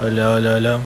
Alo alo alo.